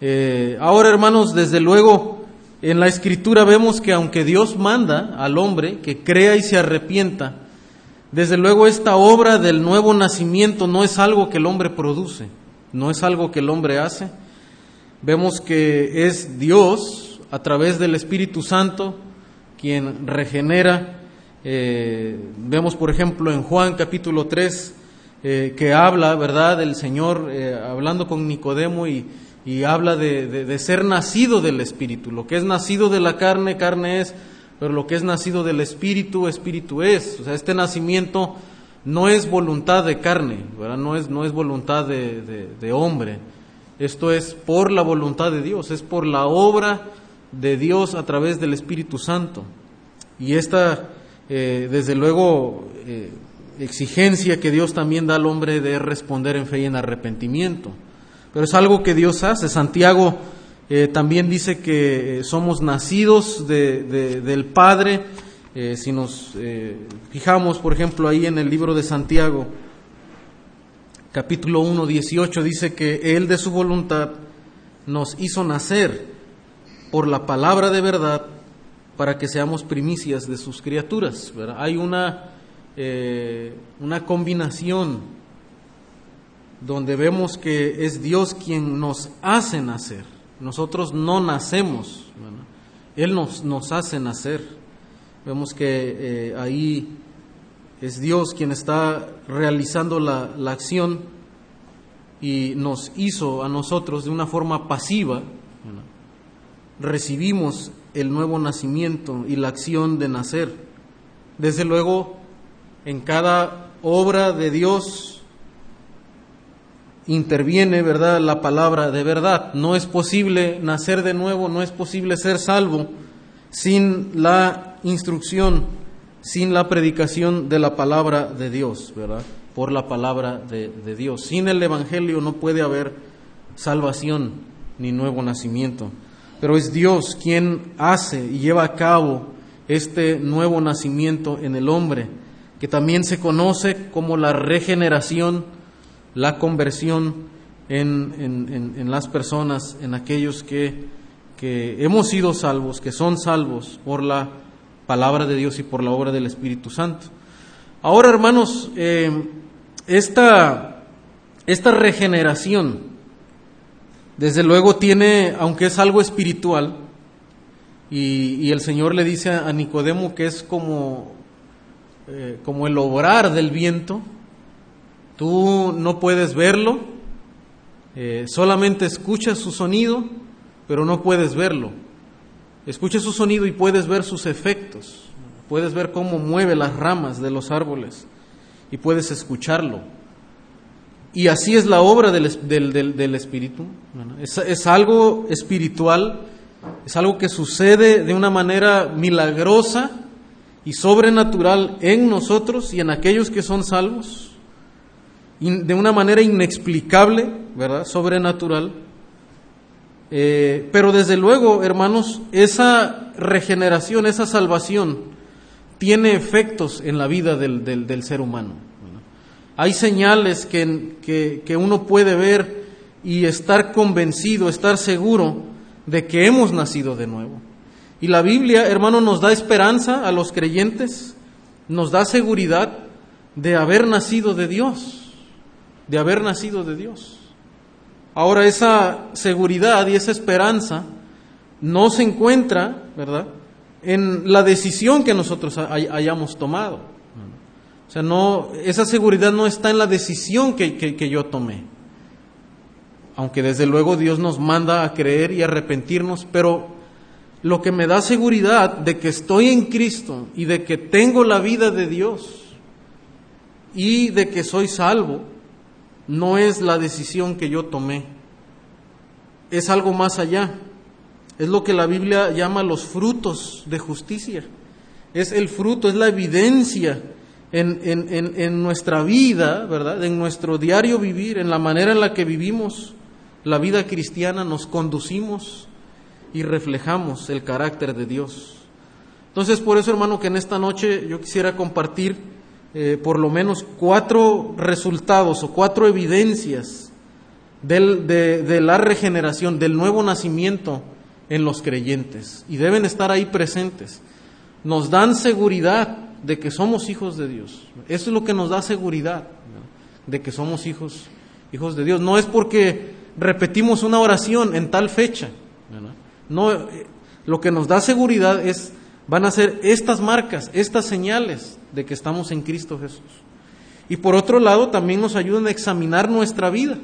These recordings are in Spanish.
Eh, ahora, hermanos, desde luego, en la escritura vemos que aunque Dios manda al hombre que crea y se arrepienta, desde luego esta obra del nuevo nacimiento no es algo que el hombre produce, no es algo que el hombre hace. Vemos que es Dios, a través del Espíritu Santo, quien regenera. Eh, vemos, por ejemplo, en Juan capítulo 3, eh, que habla, ¿verdad?, del Señor hablando con Nicodemo y, y habla de, de, ser nacido del Espíritu. Lo que es nacido de la carne, carne es, pero lo que es nacido del Espíritu, Espíritu es. O sea, este nacimiento no es voluntad de carne, ¿verdad? No, es, no es voluntad de, de hombre. Esto es por la voluntad de Dios, es por la obra de Dios a través del Espíritu Santo. Y esta, eh, desde luego, eh, exigencia que Dios también da al hombre de responder en fe y en arrepentimiento. Pero es algo que Dios hace. Santiago eh, también dice que somos nacidos de, del Padre. si nos fijamos, por ejemplo, ahí en el libro de Santiago, capítulo 1, 18, dice que Él de su voluntad nos hizo nacer por la palabra de verdad para que seamos primicias de sus criaturas. Hay una, eh, una combinación donde vemos que es Dios quien nos hace nacer. Nosotros no nacemos, Él nos, nos hace nacer. Vemos que eh, ahí es Dios quien está realizando la, la acción y nos hizo a nosotros de una forma pasiva recibimos el nuevo nacimiento y la acción de nacer. Desde luego, en cada obra de Dios interviene, ¿verdad?, la palabra de verdad. No es posible nacer de nuevo, no es posible ser salvo sin la instrucción, sin la predicación de la palabra de Dios, ¿verdad? Por la palabra de, de Dios. Sin el Evangelio no puede haber salvación ni nuevo nacimiento pero es Dios quien hace y lleva a cabo este nuevo nacimiento en el hombre, que también se conoce como la regeneración, la conversión en, las personas, en aquellos que, que, hemos sido salvos, que son salvos por la palabra de Dios y por la obra del Espíritu Santo. Ahora, hermanos, eh, esta, esta regeneración, desde luego tiene, aunque es algo espiritual, y, el Señor le dice a Nicodemo que es como, eh, como el obrar del viento, tú no puedes verlo, eh, solamente escuchas su sonido, pero no puedes verlo. Escuchas su sonido y puedes ver sus efectos, puedes ver cómo mueve las ramas de los árboles y puedes escucharlo y así es la obra del, Espíritu. es, algo espiritual, es algo que sucede de una manera milagrosa y sobrenatural en nosotros y en aquellos que son salvos, de una manera inexplicable, ¿verdad? Sobrenatural. Eh, pero desde luego, hermanos, esa regeneración, esa salvación, tiene efectos en la vida del ser humano. Hay señales que, que, uno puede ver y estar convencido, estar seguro de que hemos nacido de nuevo. Y la Biblia, hermano, nos da esperanza a los creyentes, nos da seguridad de haber nacido de Dios, de haber nacido de Dios. Ahora esa seguridad y esa esperanza no se encuentra, ¿verdad?, en la decisión que nosotros hayamos tomado. O sea, no, esa seguridad no está en la decisión que, yo tomé. Aunque desde luego Dios nos manda a creer y arrepentirnos, pero lo que me da seguridad de que estoy en Cristo y de que tengo la vida de Dios y de que soy salvo, no es la decisión que yo tomé, es algo más allá. Es lo que la Biblia llama los frutos de justicia. Es el fruto, es la evidencia en, en, en, nuestra vida, ¿verdad? En nuestro diario vivir, en la manera en la que vivimos la vida cristiana, nos conducimos y reflejamos el carácter de Dios. Entonces, por eso, hermano, que en esta noche yo quisiera compartir eh, por lo menos cuatro resultados o cuatro evidencias de, la regeneración, del nuevo nacimiento en los creyentes. Y deben estar ahí presentes. Nos dan seguridad de que somos hijos de Dios. Eso es lo que nos da seguridad de que somos hijos, hijos de Dios. No es porque repetimos una oración en tal fecha. No, eh, lo que nos da seguridad es van a ser estas marcas, estas señales de que estamos en Cristo Jesús. Y por otro lado, también nos ayudan a examinar nuestra vida,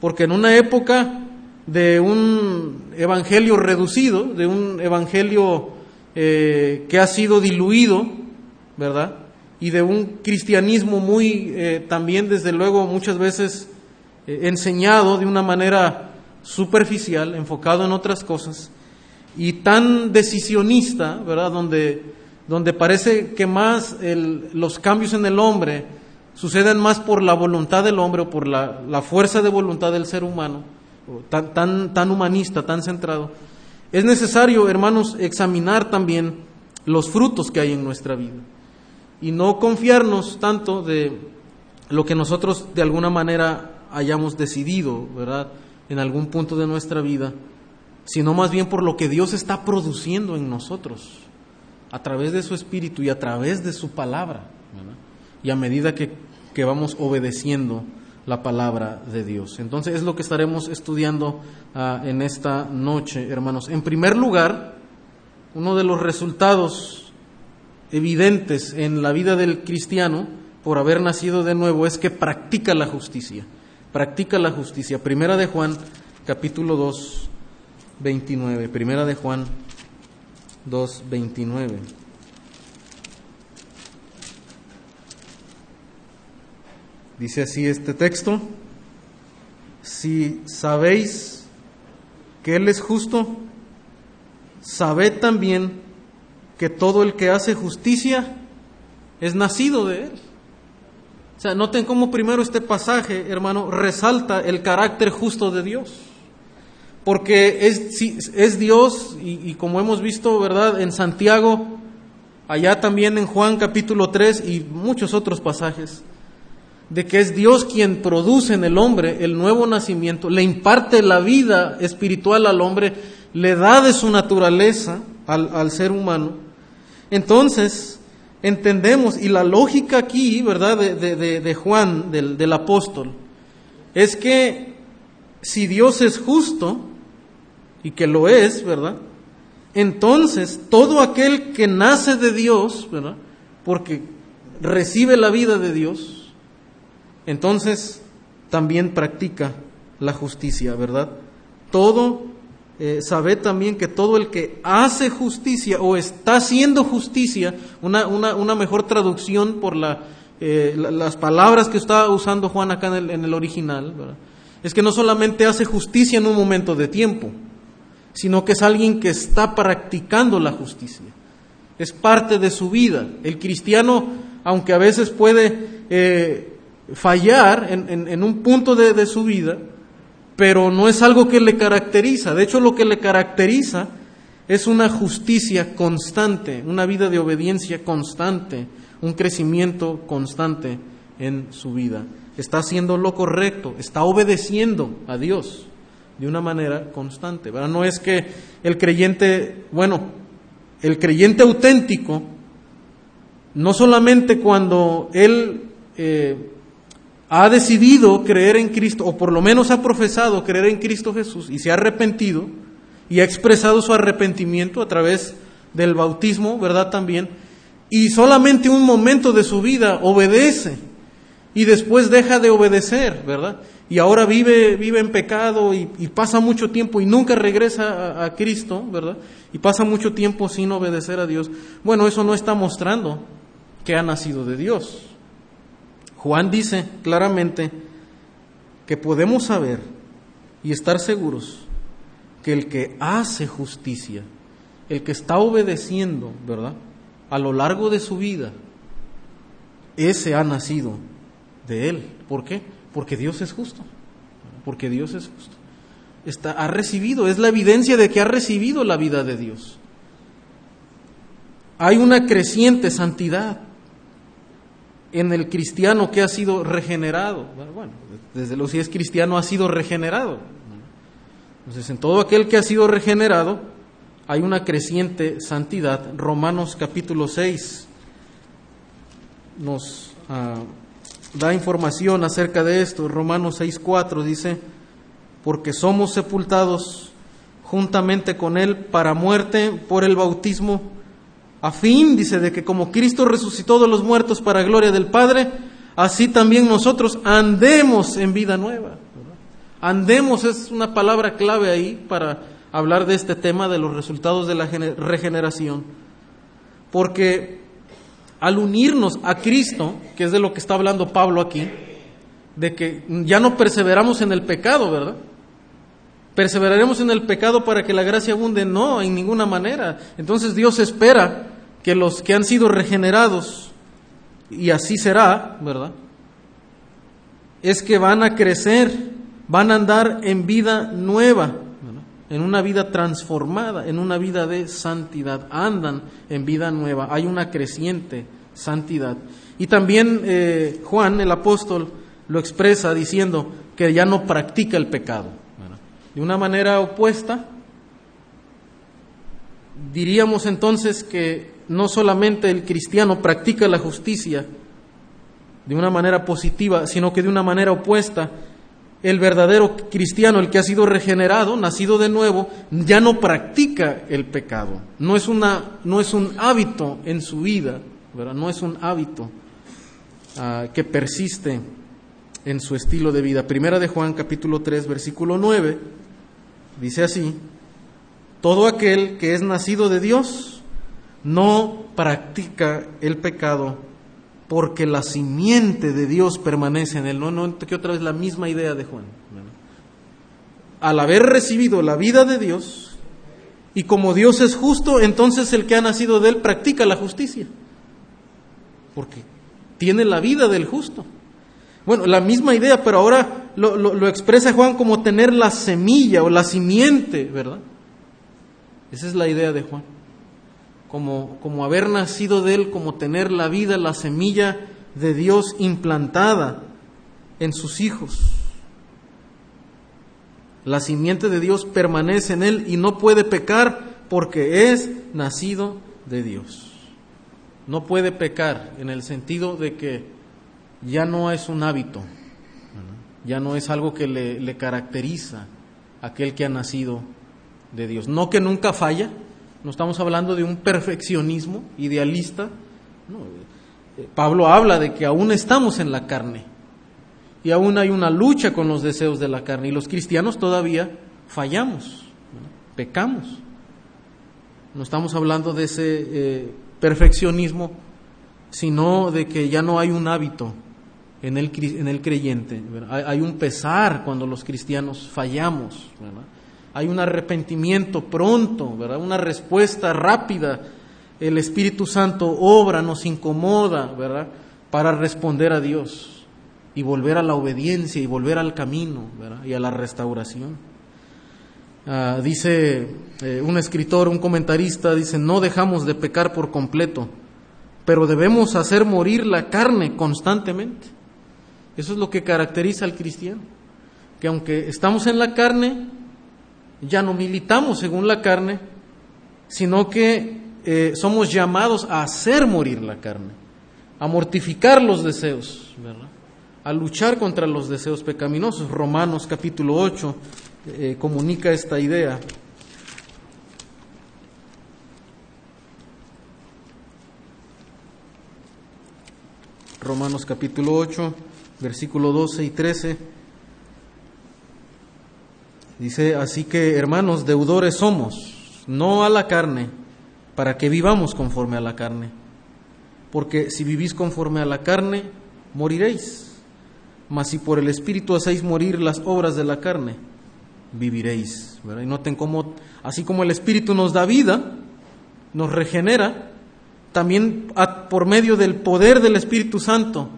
porque en una época de un evangelio reducido, de un evangelio eh, que ha sido diluido, ¿verdad? Y de un cristianismo muy, eh, también desde luego muchas veces eh, enseñado de una manera superficial, enfocado en otras cosas, y tan decisionista, ¿verdad? Donde, donde parece que más los cambios en el hombre suceden más por la voluntad del hombre o por la, la fuerza de voluntad del ser humano, tan, tan, tan humanista, tan centrado. Es necesario, hermanos, examinar también los frutos que hay en nuestra vida y no confiarnos tanto de lo que nosotros de alguna manera hayamos decidido, ¿verdad? En algún punto de nuestra vida, sino más bien por lo que Dios está produciendo en nosotros, a través de su Espíritu y a través de su palabra. Y a medida que, que vamos obedeciendo la palabra de Dios. Entonces es lo que estaremos estudiando ah, en esta noche, hermanos. En primer lugar, uno de los resultados evidentes en la vida del cristiano por haber nacido de nuevo es que practica la justicia practica la justicia. Primera de Juan, capítulo 2, 29. Primera de Juan 2, 29. Dice así este texto, si sabéis que Él es justo, sabed también que todo el que hace justicia es nacido de Él. O sea, noten cómo primero este pasaje, hermano, resalta el carácter justo de Dios. Porque es, Dios, y, como hemos visto, ¿verdad? En Santiago, allá también en Juan capítulo 3 y muchos otros pasajes, de que es Dios quien produce en el hombre el nuevo nacimiento, le imparte la vida espiritual al hombre, le da de su naturaleza al, ser humano. Entonces, entendemos, y la lógica aquí, ¿verdad?, de, Juan, del apóstol, es que si Dios es justo, y que lo es, ¿verdad? Entonces, todo aquel que nace de Dios, ¿verdad? Porque recibe la vida de Dios, entonces también practica la justicia, ¿verdad? Todo eh, sabe también que todo el que hace justicia o está haciendo justicia, una, una, mejor traducción por la, eh, las palabras que está usando Juan acá en el, en el original, es que no solamente hace justicia en un momento de tiempo, sino que es alguien que está practicando la justicia. Es parte de su vida. El cristiano, aunque a veces puede eh, fallar en, un punto de su vida, pero no es algo que le caracteriza. De hecho, lo que le caracteriza es una justicia constante, una vida de obediencia constante, un crecimiento constante en su vida. Está haciendo lo correcto, está obedeciendo a Dios de una manera constante. No es que el creyente, bueno, el creyente auténtico, no solamente cuando él eh, ha decidido creer en Cristo, o por lo menos ha profesado creer en Cristo Jesús y se ha arrepentido y ha expresado su arrepentimiento a través del bautismo, ¿verdad? También, y solamente un momento de su vida obedece y después deja de obedecer, ¿verdad? Y ahora vive, vive en pecado y, pasa mucho tiempo y nunca regresa a, a Cristo, ¿verdad? Y pasa mucho tiempo sin obedecer a Dios. Bueno, eso no está mostrando que ha nacido de Dios. Juan dice claramente que podemos saber y estar seguros que el que hace justicia, el que está obedeciendo, ¿verdad? A lo largo de su vida, ese ha nacido de él. ¿Por qué? Porque Dios es justo. Porque Dios es justo. Está, ha recibido, es la evidencia de que ha recibido la vida de Dios. Hay una creciente santidad en el cristiano que ha sido regenerado. Bueno, desde luego si es cristiano ha sido regenerado. Entonces, en todo aquel que ha sido regenerado hay una creciente santidad. Romanos capítulo 6 nos ah, da información acerca de esto. Romanos 6.4 dice, porque somos sepultados juntamente con Él para muerte por el bautismo, a fin, dice, de que como Cristo resucitó de los muertos para gloria del Padre, así también nosotros andemos en vida nueva. Andemos es una palabra clave ahí para hablar de este tema de los resultados de la regeneración. Porque al unirnos a Cristo, que es de lo que está hablando Pablo aquí, de que ya no perseveramos en el pecado, ¿verdad? Perseveraremos en el pecado para que la gracia abunde, no, en ninguna manera. Entonces Dios espera que los que han sido regenerados, y así será, ¿verdad? Es que van a crecer, van a andar en vida nueva, en una vida transformada, en una vida de santidad. Andan en vida nueva, hay una creciente santidad. Y también eh, Juan, el apóstol, lo expresa diciendo que ya no practica el pecado. De una manera opuesta, diríamos entonces que no solamente el cristiano practica la justicia de una manera positiva, sino que de una manera opuesta, el verdadero cristiano, el que ha sido regenerado, nacido de nuevo, ya no practica el pecado. No es, una, no es un hábito en su vida, ¿verdad? no es un hábito ah, que persiste en su estilo de vida. Primera de Juan capítulo 3 versículo 9 dice así, todo aquel que es nacido de Dios no practica el pecado porque la simiente de Dios permanece en él. No, no, que otra vez la misma idea de Juan. Al haber recibido la vida de Dios, y como Dios es justo, entonces el que ha nacido de él practica la justicia. Porque tiene la vida del justo. Bueno, la misma idea, pero ahora lo, lo expresa Juan como tener la semilla o la simiente, ¿verdad? Esa es la idea de Juan como, como haber nacido de Él, como tener la vida, la semilla de Dios implantada en sus hijos. La simiente de Dios permanece en Él y no puede pecar porque es nacido de Dios. No puede pecar en el sentido de que ya no es un hábito, ya no es algo que le, le caracteriza a aquel que ha nacido de Dios. No que nunca falla, no estamos hablando de un perfeccionismo idealista. Pablo habla de que aún estamos en la carne y aún hay una lucha con los deseos de la carne y los cristianos todavía fallamos, pecamos. No estamos hablando de ese eh, perfeccionismo, sino de que ya no hay un hábito en el, en el creyente. Hay, hay, un pesar cuando los cristianos fallamos. ¿verdad? Hay un arrepentimiento pronto, ¿verdad? Una respuesta rápida. El Espíritu Santo obra, nos incomoda, ¿verdad? Para responder a Dios y volver a la obediencia y volver al camino, ¿verdad? Y a la restauración. Ah, dice eh, un escritor, un comentarista, dice, no dejamos de pecar por completo, pero debemos hacer morir la carne constantemente. Eso es lo que caracteriza al cristiano, que aunque estamos en la carne, ya no militamos según la carne, sino que eh, somos llamados a hacer morir la carne, a mortificar los deseos, a luchar contra los deseos pecaminosos. Romanos capítulo 8 eh, comunica esta idea. Romanos capítulo 8, versículo 12 y 13. Dice, así que hermanos, deudores somos, no a la carne, para que vivamos conforme a la carne. Porque si vivís conforme a la carne, moriréis. Mas si por el Espíritu hacéis morir las obras de la carne, viviréis. Y noten cómo, así como el Espíritu nos da vida, nos regenera, también por medio del poder del Espíritu Santo,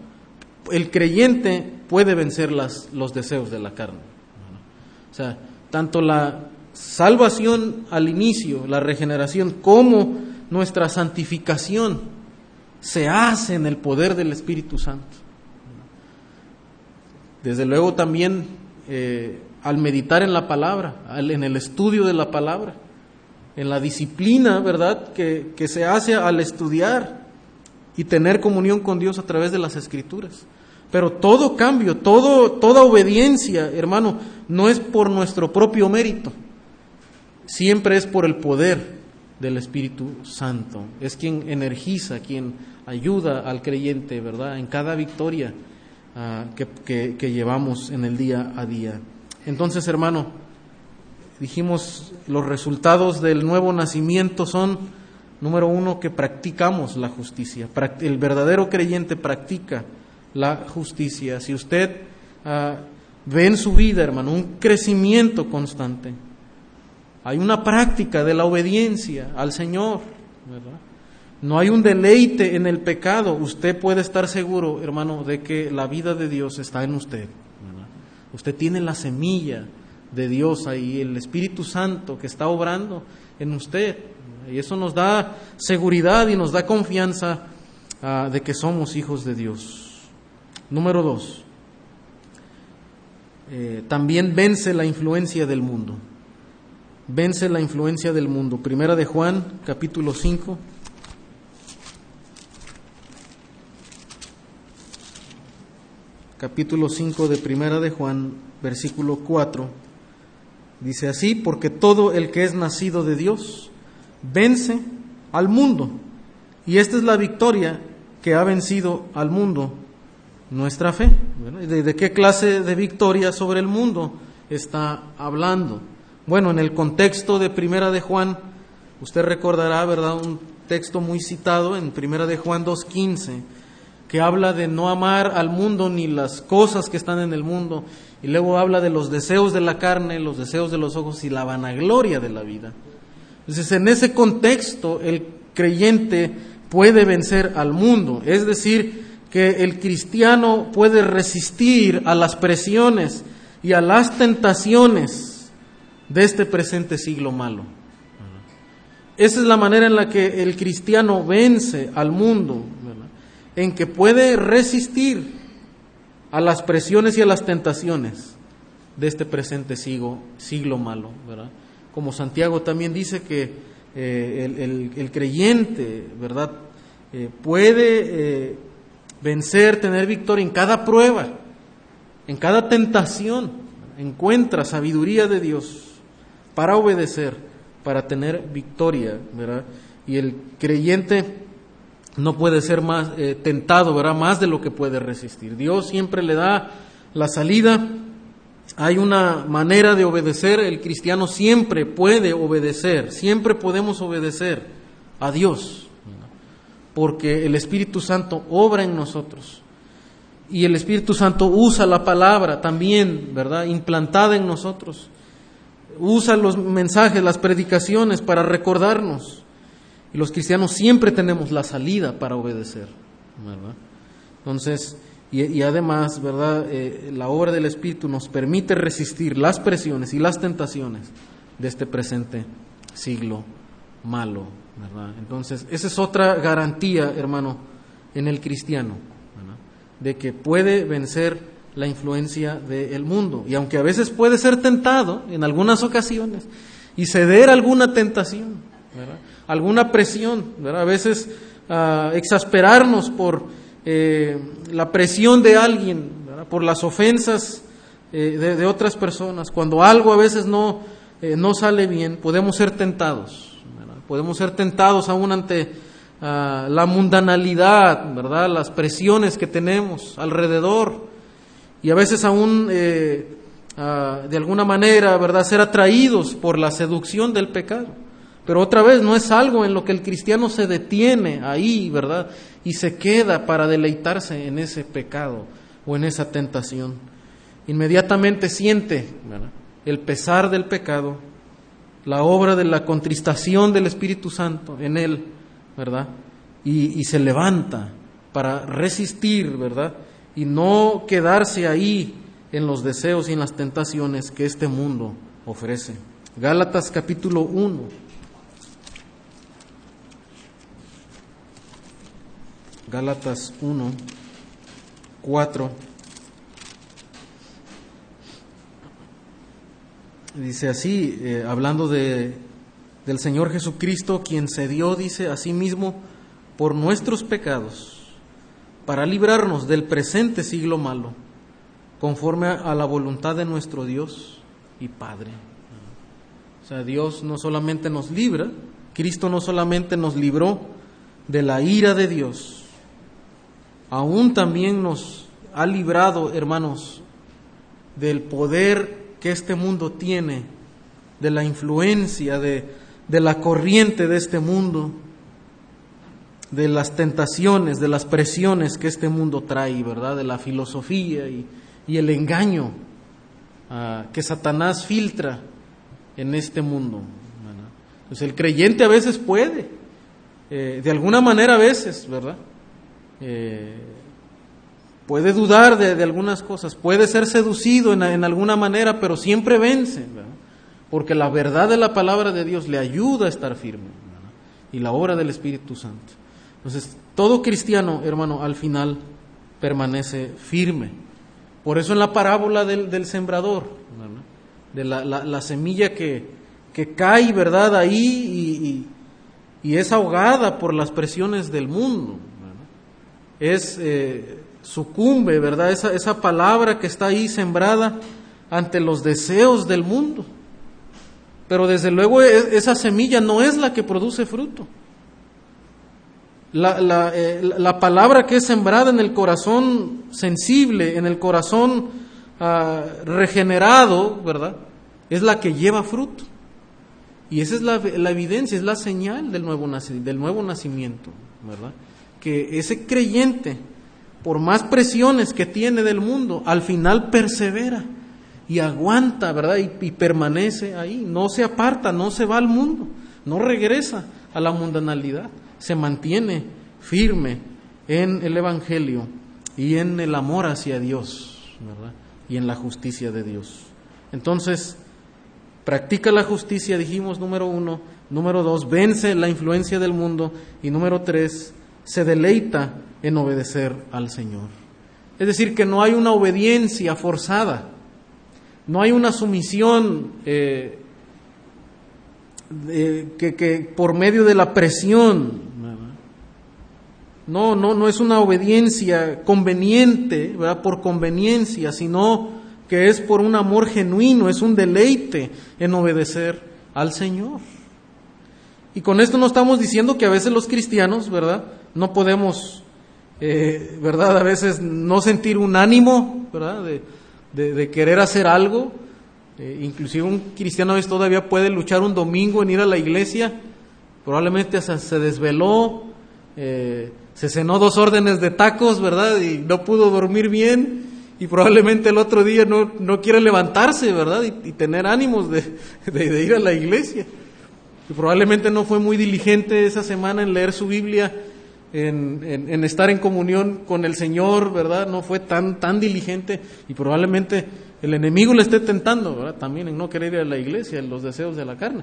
el creyente puede vencer las, los deseos de la carne. O sea, tanto la salvación al inicio, la regeneración, como nuestra santificación se hace en el poder del Espíritu Santo. Desde luego también eh, al meditar en la palabra, en el estudio de la palabra, en la disciplina, ¿verdad?, que, que se hace al estudiar y tener comunión con Dios a través de las escrituras. Pero todo cambio, todo, toda obediencia, hermano, no es por nuestro propio mérito, siempre es por el poder del Espíritu Santo. Es quien energiza, quien ayuda al creyente, ¿verdad? En cada victoria ah, que, que llevamos en el día a día. Entonces, hermano, dijimos, los resultados del nuevo nacimiento son, número uno, que practicamos la justicia. El verdadero creyente practica la justicia. Si usted ah, ve en su vida, hermano, un crecimiento constante, hay una práctica de la obediencia al Señor, No hay un deleite en el pecado. Usted puede estar seguro, hermano, de que la vida de Dios está en usted. Usted tiene la semilla de Dios ahí, el Espíritu Santo que está obrando en usted. Y eso nos da seguridad y nos da confianza ah, de que somos hijos de Dios. Número dos, eh, también vence la influencia del mundo. Vence la influencia del mundo. Primera de Juan, capítulo 5. Capítulo 5 de Primera de Juan, versículo 4. Dice así, porque todo el que es nacido de Dios vence al mundo. Y esta es la victoria que ha vencido al mundo, nuestra fe. ¿De, qué clase de victoria sobre el mundo está hablando? Bueno, en el contexto de Primera de Juan, usted recordará, ¿verdad? Un texto muy citado en Primera de Juan 2.15, que habla de no amar al mundo ni las cosas que están en el mundo, y luego habla de los deseos de la carne, los deseos de los ojos y la vanagloria de la vida. Entonces, en ese contexto, el creyente puede vencer al mundo, es decir, que el cristiano puede resistir a las presiones y a las tentaciones de este presente siglo malo. Esa es la manera en la que el cristiano vence al mundo, en que puede resistir a las presiones y a las tentaciones de este presente siglo, siglo malo. Como Santiago también dice que eh, el, creyente ¿verdad? Eh, puede eh, vencer, tener victoria en cada prueba, en cada tentación, encuentra sabiduría de Dios para obedecer, para tener victoria, ¿verdad? Y el creyente no puede ser más eh, tentado, ¿verdad? Más de lo que puede resistir. Dios siempre le da la salida. Hay una manera de obedecer, el cristiano siempre puede obedecer, siempre podemos obedecer a Dios porque el Espíritu Santo obra en nosotros. Y el Espíritu Santo usa la palabra también, ¿verdad? Implantada en nosotros. Usa los mensajes, las predicaciones para recordarnos. Y los cristianos siempre tenemos la salida para obedecer, ¿verdad? Entonces, y, además, ¿verdad? Eh, la obra del Espíritu nos permite resistir las presiones y las tentaciones de este presente siglo malo. Entonces, esa es otra garantía, hermano, en el cristiano, de que puede vencer la influencia del mundo. Y aunque a veces puede ser tentado en algunas ocasiones y ceder alguna tentación, alguna presión, a veces uh, exasperarnos por eh, la presión de alguien, por las ofensas eh, de, otras personas, cuando algo a veces no, eh, no sale bien, podemos ser tentados podemos ser tentados aún ante ah, la mundanalidad, ¿verdad? Las presiones que tenemos alrededor y a veces aún eh, ah, de alguna manera, ¿verdad? Ser atraídos por la seducción del pecado. Pero otra vez no es algo en lo que el cristiano se detiene ahí, ¿verdad? Y se queda para deleitarse en ese pecado o en esa tentación. Inmediatamente siente el pesar del pecado la obra de la contristación del Espíritu Santo en él, ¿verdad? Y, se levanta para resistir, ¿verdad? Y no quedarse ahí en los deseos y en las tentaciones que este mundo ofrece. Gálatas capítulo 1. Gálatas 1, 4. Dice así, eh, hablando de, del Señor Jesucristo, quien se dio, dice, a sí mismo por nuestros pecados, para librarnos del presente siglo malo, conforme a la voluntad de nuestro Dios y Padre. O sea, Dios no solamente nos libra, Cristo no solamente nos libró de la ira de Dios, aún también nos ha librado, hermanos, del poder que este mundo tiene, de la influencia, de, de la corriente de este mundo, de las tentaciones, de las presiones que este mundo trae, ¿verdad? De la filosofía y, y el engaño uh, que Satanás filtra en este mundo. Pues el creyente a veces puede, eh, de alguna manera a veces, ¿verdad? Eh, puede dudar de, de, algunas cosas, puede ser seducido en, en alguna manera, pero siempre vence, porque la verdad de la palabra de Dios le ayuda a estar firme y la obra del Espíritu Santo. Entonces, todo cristiano, hermano, al final permanece firme. Por eso en la parábola del, del sembrador, de la, la, la semilla que, que cae, ¿verdad?, ahí y, y, es ahogada por las presiones del mundo. Es, eh, sucumbe, ¿verdad?, esa, esa palabra que está ahí sembrada ante los deseos del mundo. Pero desde luego esa semilla no es la que produce fruto. La, la, eh, la palabra que es sembrada en el corazón sensible, en el corazón uh, regenerado, ¿verdad? Es la que lleva fruto. Y esa es la, la, evidencia, es la señal del nuevo, del nuevo nacimiento, ¿verdad? Que ese creyente, por más presiones que tiene del mundo, al final persevera y aguanta, ¿verdad? Y, permanece ahí, no se aparta, no se va al mundo, no regresa a la mundanalidad, se mantiene firme en el Evangelio y en el amor hacia Dios, ¿verdad? Y en la justicia de Dios. Entonces, Practica la justicia, dijimos, número uno. Número dos, vence la influencia del mundo. Y número tres, se deleita en obedecer al Señor. Es decir, que no hay una obediencia forzada, no hay una sumisión eh, que, que, por medio de la presión. No, no, no es una obediencia conveniente, ¿verdad? por conveniencia, sino que es por un amor genuino, es un deleite en obedecer al Señor. Y con esto no estamos diciendo que a veces los cristianos, ¿verdad? No podemos, eh, ¿verdad? A veces no sentir un ánimo, ¿verdad? De, de, querer hacer algo. Eh, inclusive un cristiano a veces todavía puede luchar un domingo en ir a la iglesia. Probablemente hasta se desveló, eh, se cenó dos órdenes de tacos, ¿verdad? Y no pudo dormir bien y probablemente el otro día no, no quiere levantarse, ¿verdad? Y, y tener ánimos de, de, ir a la iglesia. Y probablemente no fue muy diligente esa semana en leer su Biblia, en, estar en comunión con el Señor, ¿verdad? No fue tan, tan diligente y probablemente el enemigo le esté tentando, ¿verdad? También en no querer ir a la iglesia, en los deseos de la carne.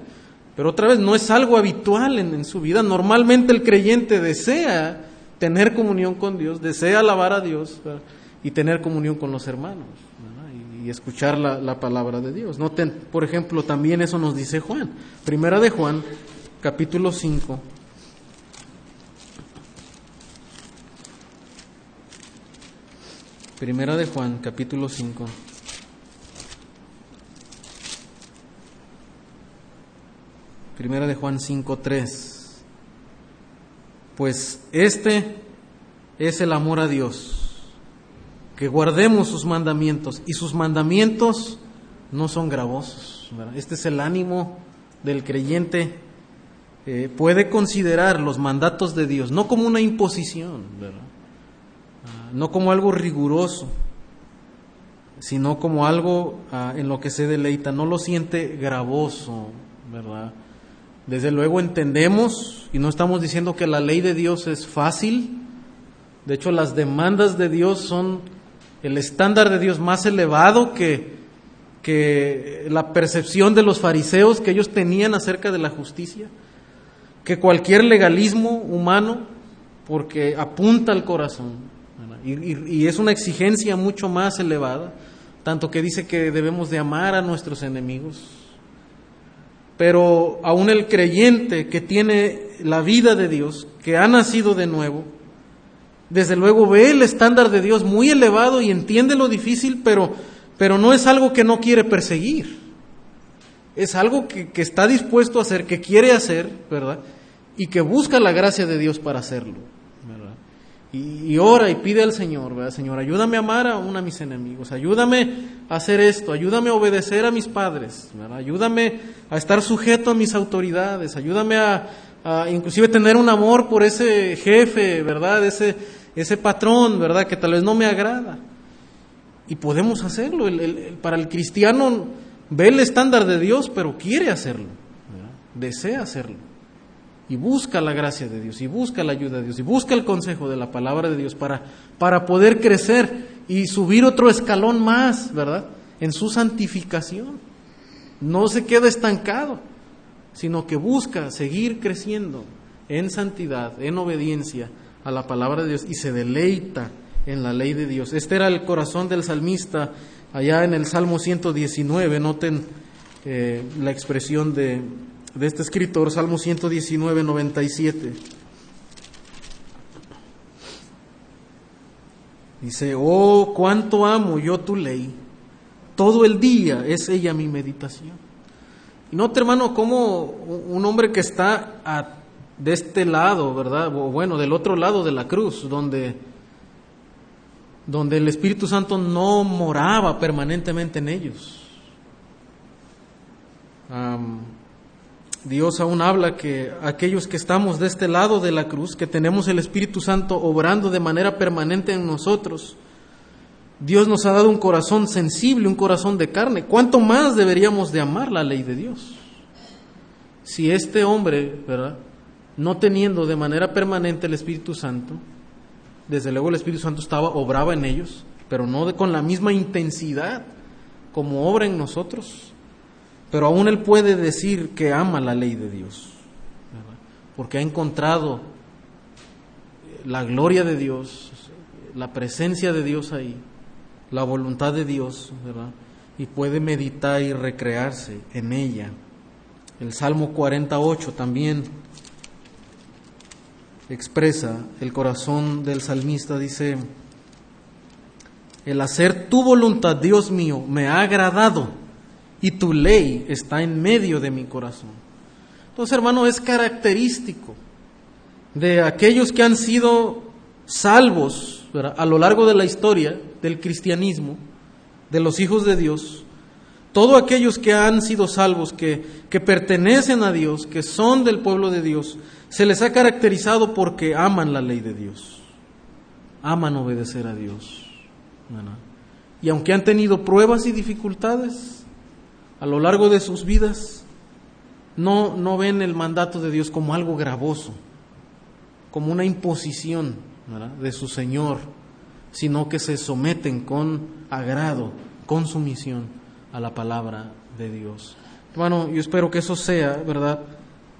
Pero otra vez, no es algo habitual en, su vida. Normalmente el creyente desea tener comunión con Dios, desea alabar a Dios, y tener comunión con los hermanos y, escuchar la, la, palabra de Dios. Noten, por ejemplo, también eso nos dice Juan. Primera de Juan, capítulo 5. Primera de Juan, capítulo 5. Primera de Juan 5, 3. Pues este es el amor a Dios que guardemos sus mandamientos y sus mandamientos no son gravosos. Este es el ánimo del creyente. Eh, puede considerar los mandatos de Dios no como una imposición, ¿verdad? No como algo riguroso, sino como algo ah, en lo que se deleita, no lo siente gravoso, ¿verdad? Desde luego entendemos, y no estamos diciendo que la ley de Dios es fácil, de hecho las demandas de Dios son el estándar de Dios más elevado que, que la percepción de los fariseos que ellos tenían acerca de la justicia, que cualquier legalismo humano porque apunta al corazón y, es una exigencia mucho más elevada, tanto que dice que debemos de amar a nuestros enemigos. Pero aún el creyente que tiene la vida de Dios, que ha nacido de nuevo, desde luego ve el estándar de Dios muy elevado y entiende lo difícil, pero, pero no es algo que no quiere perseguir. Es algo que, que está dispuesto a hacer, que quiere hacer, ¿verdad? Y que busca la gracia de Dios para hacerlo. Y, ora y pide al Señor. Señor, ayúdame a amar a uno de mis enemigos, ayúdame a hacer esto, ayúdame a obedecer a mis padres, ayúdame a estar sujeto a mis autoridades, ayúdame a, inclusive tener un amor por ese jefe, ¿verdad? Ese, ese patrón, ¿verdad? Que tal vez no me agrada. Y podemos hacerlo. para el cristiano ve el estándar de Dios, pero quiere hacerlo, desea hacerlo y busca la gracia de Dios, y busca la ayuda de Dios, y busca el consejo de la palabra de Dios para, para poder crecer y subir otro escalón más, ¿verdad? En su santificación. No se queda estancado, sino que busca seguir creciendo en santidad, en obediencia a la palabra de Dios y se deleita en la ley de Dios. Este era el corazón del salmista allá en el Salmo 119. Noten eh, la expresión de, de este escritor, Salmo 119, 97. Dice, oh, cuánto amo yo tu ley, todo el día es ella mi meditación. Y note, hermano, como un hombre que está de este lado, ¿verdad? O bueno, del otro lado de la cruz, donde, donde el Espíritu Santo no moraba permanentemente en ellos. Dios aún habla que aquellos que estamos de este lado de la cruz, que tenemos el Espíritu Santo obrando de manera permanente en nosotros, Dios nos ha dado un corazón sensible, un corazón de carne. ¿Cuánto más deberíamos de amar la ley de Dios? Si este hombre, ¿verdad? No teniendo de manera permanente el Espíritu Santo, desde luego el Espíritu Santo estaba, obraba en ellos, pero no con la misma intensidad como obra en nosotros. Pero aún él puede decir que ama la ley de Dios, porque ha encontrado la gloria de Dios, la presencia de Dios ahí, la voluntad de Dios, ¿verdad? Y puede meditar y recrearse en ella. El Salmo 48 también expresa el corazón del salmista, dice, el hacer tu voluntad, Dios mío, me ha agradado y tu ley está en medio de mi corazón. Entonces, hermano, es característico de aquellos que han sido salvos a lo largo de la historia del cristianismo, de los hijos de Dios, todos aquellos que han sido salvos, que, pertenecen a Dios, que son del pueblo de Dios, se les ha caracterizado porque aman la ley de Dios, aman obedecer a Dios. Y aunque han tenido pruebas y dificultades, a lo largo de sus vidas no, no ven el mandato de Dios como algo gravoso, como una imposición de su Señor, sino que se someten con agrado, con sumisión a la palabra de Dios. Bueno, yo espero que eso sea, ¿verdad?,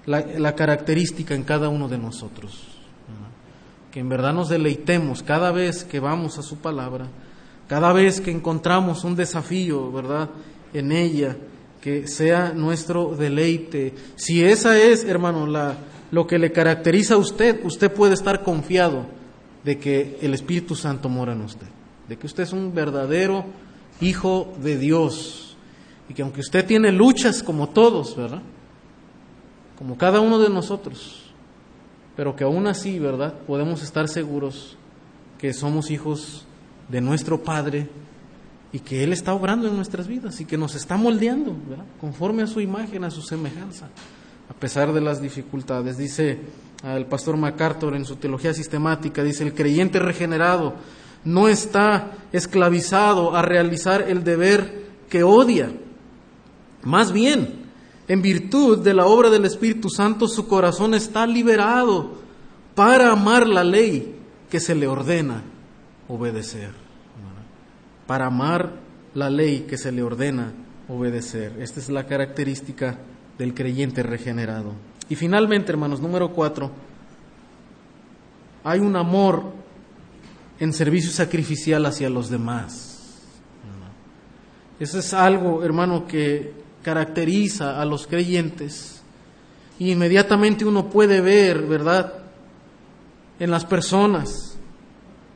la, la característica en cada uno de nosotros. Que en verdad nos deleitemos cada vez que vamos a su palabra, cada vez que encontramos un desafío, ¿verdad?, en ella, que sea nuestro deleite. Si esa es, hermano, la, lo que le caracteriza a usted, usted puede estar confiado de que el Espíritu Santo mora en usted, de que usted es un verdadero hijo de Dios y que aunque usted tiene luchas como todos, ¿verdad? Como cada uno de nosotros, pero que aún así, ¿verdad? Podemos estar seguros que somos hijos de nuestro Padre y que Él está obrando en nuestras vidas y que nos está moldeando conforme a su imagen, a su semejanza, a pesar de las dificultades. Dice el pastor MacArthur en su teología sistemática, dice, el creyente regenerado no está esclavizado a realizar el deber que odia. Más bien, en virtud de la obra del Espíritu Santo, su corazón está liberado para amar la ley que se le ordena obedecer para amar la ley que se le ordena obedecer. Esta es la característica del creyente regenerado. Y finalmente, hermanos, número cuatro, hay un amor en servicio sacrificial hacia los demás. Eso es algo, hermano, que caracteriza a los creyentes. Y inmediatamente uno puede ver, ¿verdad? En las personas,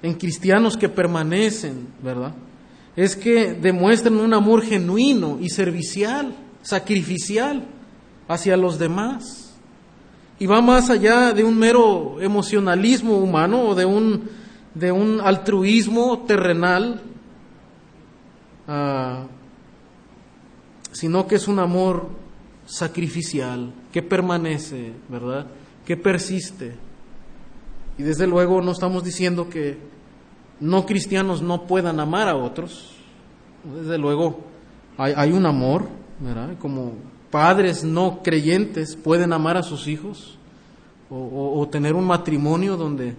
en cristianos que permanecen, ¿verdad? Es que demuestran un amor genuino y servicial, sacrificial hacia los demás. Y va más allá de un mero emocionalismo humano o de un, de un altruismo terrenal, ah, sino que es un amor sacrificial, que permanece, ¿verdad? Que persiste. Y desde luego no estamos diciendo que no cristianos no puedan amar a otros. Desde luego hay, un amor. Como padres no creyentes pueden amar a sus hijos o, tener un matrimonio donde,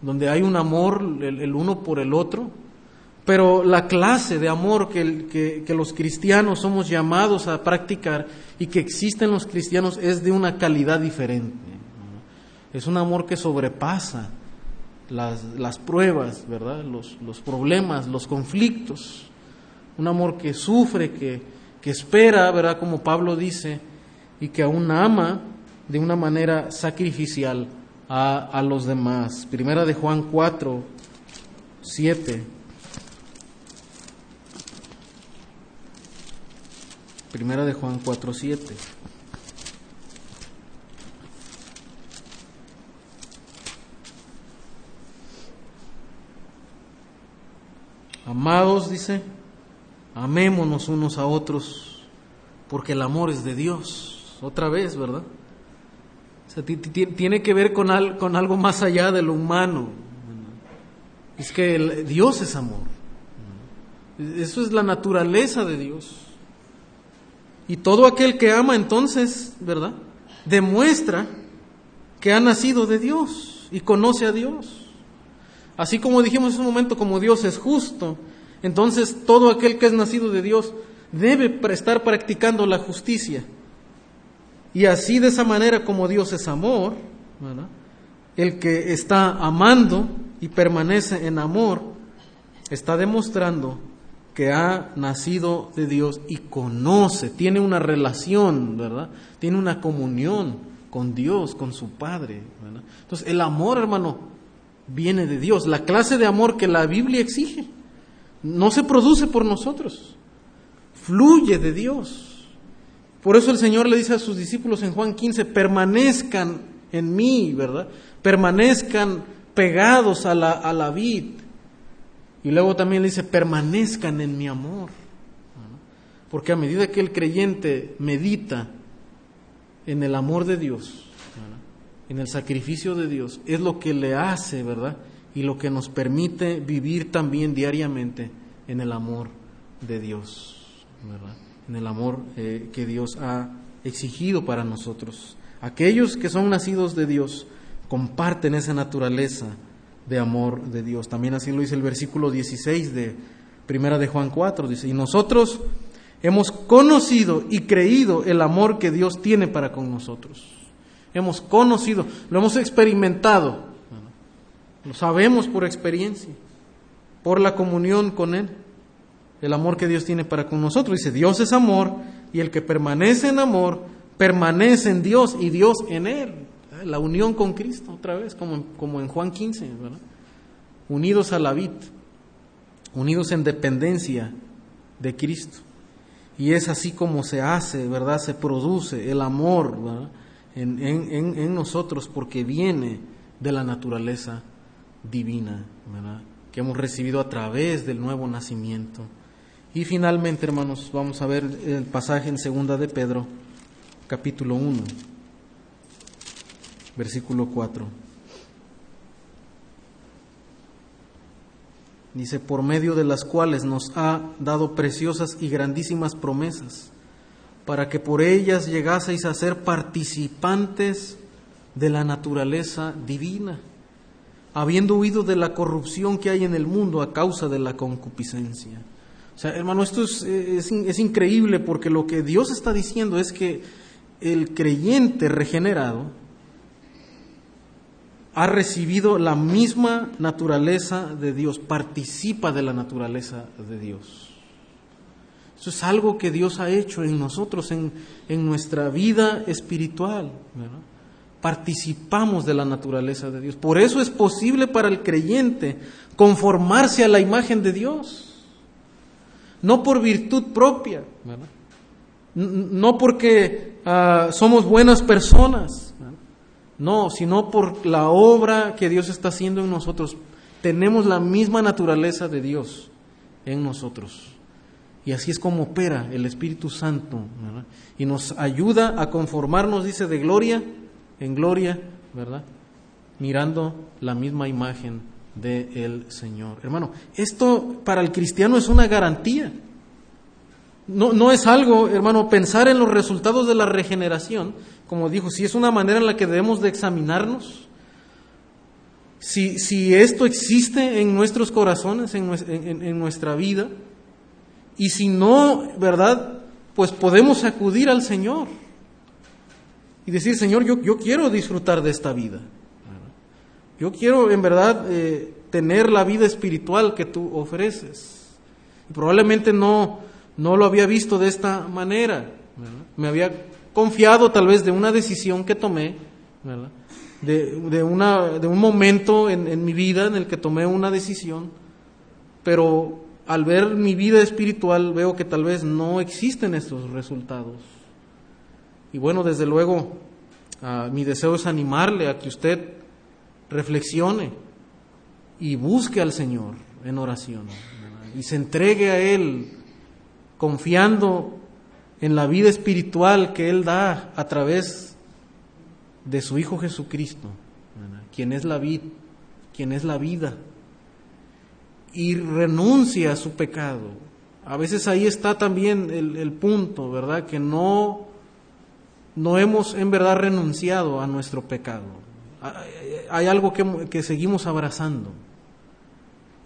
donde hay un amor el, uno por el otro. Pero la clase de amor que, que, los cristianos somos llamados a practicar y que existen los cristianos es de una calidad diferente. Es un amor que sobrepasa las, pruebas, ¿verdad? Los, los, problemas, los conflictos. Un amor que sufre, que, que espera, ¿verdad? Como Pablo dice, y que aún ama de una manera sacrificial a, a los demás. Primera de Juan 4, 7. Primera de Juan 4, 7. Amados, dice, amémonos unos a otros, porque el amor es de Dios. Otra vez, ¿verdad? tiene que ver con, con algo más allá de lo humano. Es que Dios es amor. Eso es la naturaleza de Dios. Y todo aquel que ama entonces, ¿verdad? Demuestra que ha nacido de Dios y conoce a Dios. Así como dijimos en un momento, como Dios es justo, entonces todo aquel que es nacido de Dios debe estar practicando la justicia. Y así de esa manera como Dios es amor, el que está amando y permanece en amor, está demostrando que ha nacido de Dios y conoce, tiene una relación, ¿verdad? Tiene una comunión con Dios, con su Padre. Entonces, el amor, hermano, viene de Dios. La clase de amor que la Biblia exige no se produce por nosotros, fluye de Dios. Por eso el Señor le dice a sus discípulos en Juan 15, permanezcan en mí, ¿verdad? Permanezcan pegados a la, a la vid. Y luego también le dice, permanezcan en mi amor. Porque a medida que el creyente medita en el amor de Dios, en el sacrificio de Dios, es lo que le hace, ¿verdad? y lo que nos permite vivir también diariamente en el amor de Dios, en el amor eh, que Dios ha exigido para nosotros. Aquellos que son nacidos de Dios comparten esa naturaleza de amor de Dios. También así lo dice el versículo 16 de Primera de Juan 4, dice, y nosotros hemos conocido y creído el amor que Dios tiene para con nosotros. Hemos conocido, lo hemos experimentado lo sabemos por experiencia, por la comunión con Él, el amor que Dios tiene para con nosotros. Dice, Dios es amor y el que permanece en amor, permanece en Dios y Dios en Él. La unión con Cristo, otra vez, como, como en Juan 15, ¿verdad? Unidos a la vid, unidos en dependencia de Cristo. Y es así como se hace, ¿verdad? Se produce el amor En, en, en nosotros porque viene de la naturaleza divina, que hemos recibido a través del nuevo nacimiento. Y finalmente, hermanos, vamos a ver el pasaje en segunda de Pedro, capítulo 1, versículo 4. Dice, por medio de las cuales nos ha dado preciosas y grandísimas promesas, para que por ellas llegaseis a ser participantes de la naturaleza divina habiendo huido de la corrupción que hay en el mundo a causa de la concupiscencia. O sea, hermano, esto es, es, increíble porque lo que Dios está diciendo es que el creyente regenerado ha recibido la misma naturaleza de Dios, participa de la naturaleza de Dios. Eso es algo que Dios ha hecho en nosotros, en, en nuestra vida espiritual. Participamos de la naturaleza de Dios. Por eso es posible para el creyente conformarse a la imagen de Dios. No por virtud propia, no porque ah, somos buenas personas, no, sino por la obra que Dios está haciendo en nosotros. Tenemos la misma naturaleza de Dios en nosotros. Y así es como opera el Espíritu Santo. Y nos ayuda a conformarnos, dice, de gloria en gloria, ¿verdad? Mirando la misma imagen del Señor. Hermano, esto para el cristiano es una garantía. No, no es algo, hermano, pensar en los resultados de la regeneración, como dijo, si es una manera en la que debemos de examinarnos, si, si esto existe en nuestros corazones, en nuestra vida, y si no, ¿verdad? Pues podemos acudir al Señor y decir, Señor, yo, yo quiero disfrutar de esta vida. Yo quiero en verdad eh, tener la vida espiritual que tú ofreces. Probablemente no, no lo había visto de esta manera. Me había confiado tal vez de una decisión que tomé, De, de, una, de un momento en, en mi vida en el que tomé una decisión, pero al ver mi vida espiritual veo que tal vez no existen estos resultados. Y bueno, desde luego, ah, mi deseo es animarle a que usted reflexione y busque al Señor en oración y se entregue a Él confiando en la vida espiritual que Él da a través de su Hijo Jesucristo, quien es la vida, quien es la vida y renuncia a su pecado. A veces ahí está también el, punto, ¿verdad? Que no, no hemos en verdad renunciado a nuestro pecado. Hay algo que, que seguimos abrazando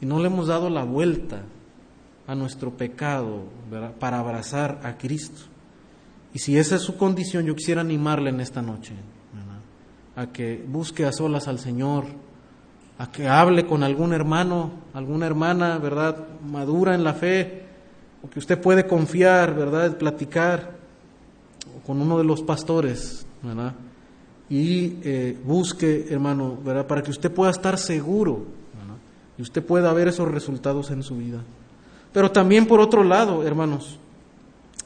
y no le hemos dado la vuelta a nuestro pecado para abrazar a Cristo. Y si esa es su condición, yo quisiera animarle en esta noche a que busque a solas al Señor a que hable con algún hermano, alguna hermana, ¿verdad? Madura en la fe, o que usted puede confiar, ¿verdad? Platicar con uno de los pastores, ¿verdad? Y eh, busque, hermano, ¿verdad? Para que usted pueda estar seguro y usted pueda ver esos resultados en su vida. Pero también por otro lado, hermanos,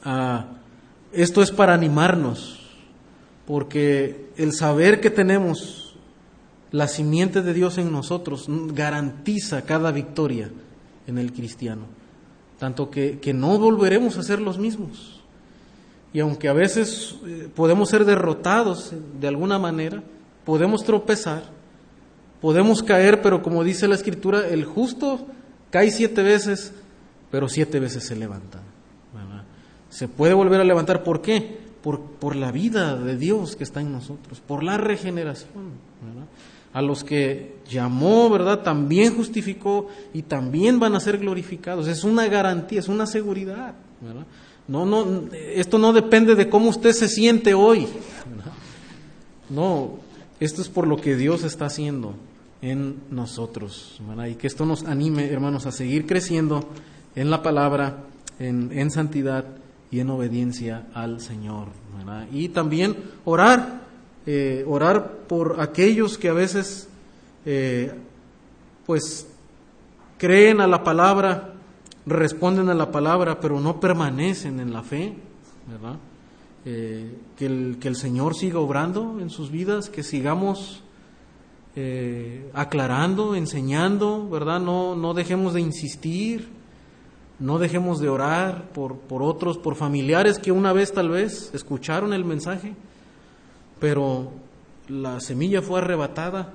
ah, esto es para animarnos, porque el saber que tenemos la simiente de Dios en nosotros garantiza cada victoria en el cristiano, tanto que, no volveremos a ser los mismos. Y aunque a veces eh, podemos ser derrotados de alguna manera, podemos tropezar, podemos caer, pero como dice la Escritura, el justo cae siete veces, pero siete veces se levanta. Se puede volver a levantar, ¿por qué? Por, por la vida de Dios que está en nosotros, por la regeneración a los que llamó, ¿verdad? También justificó y también van a ser glorificados. Es una garantía, es una seguridad, ¿verdad? No, no, esto no depende de cómo usted se siente hoy. No, esto es por lo que Dios está haciendo en nosotros. Y que esto nos anime, hermanos, a seguir creciendo en la palabra, en, en santidad y en obediencia al Señor. Y también orar eh, orar por aquellos que a veces eh, pues creen a la palabra, responden a la palabra, pero no permanecen en la fe, ¿verdad? Eh, que, el, que el Señor siga obrando en sus vidas, que sigamos aclarando, enseñando, ¿verdad? No, no dejemos de insistir, no dejemos de orar por, por otros, por familiares que una vez tal vez escucharon el mensaje pero la semilla fue arrebatada.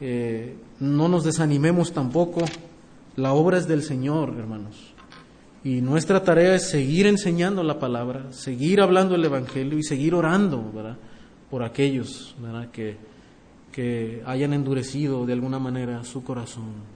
Eh, no nos desanimemos tampoco. La obra es del Señor, hermanos. Y nuestra tarea es seguir enseñando la palabra, seguir hablando el Evangelio y seguir orando por aquellos. Que, que hayan endurecido de alguna manera su corazón.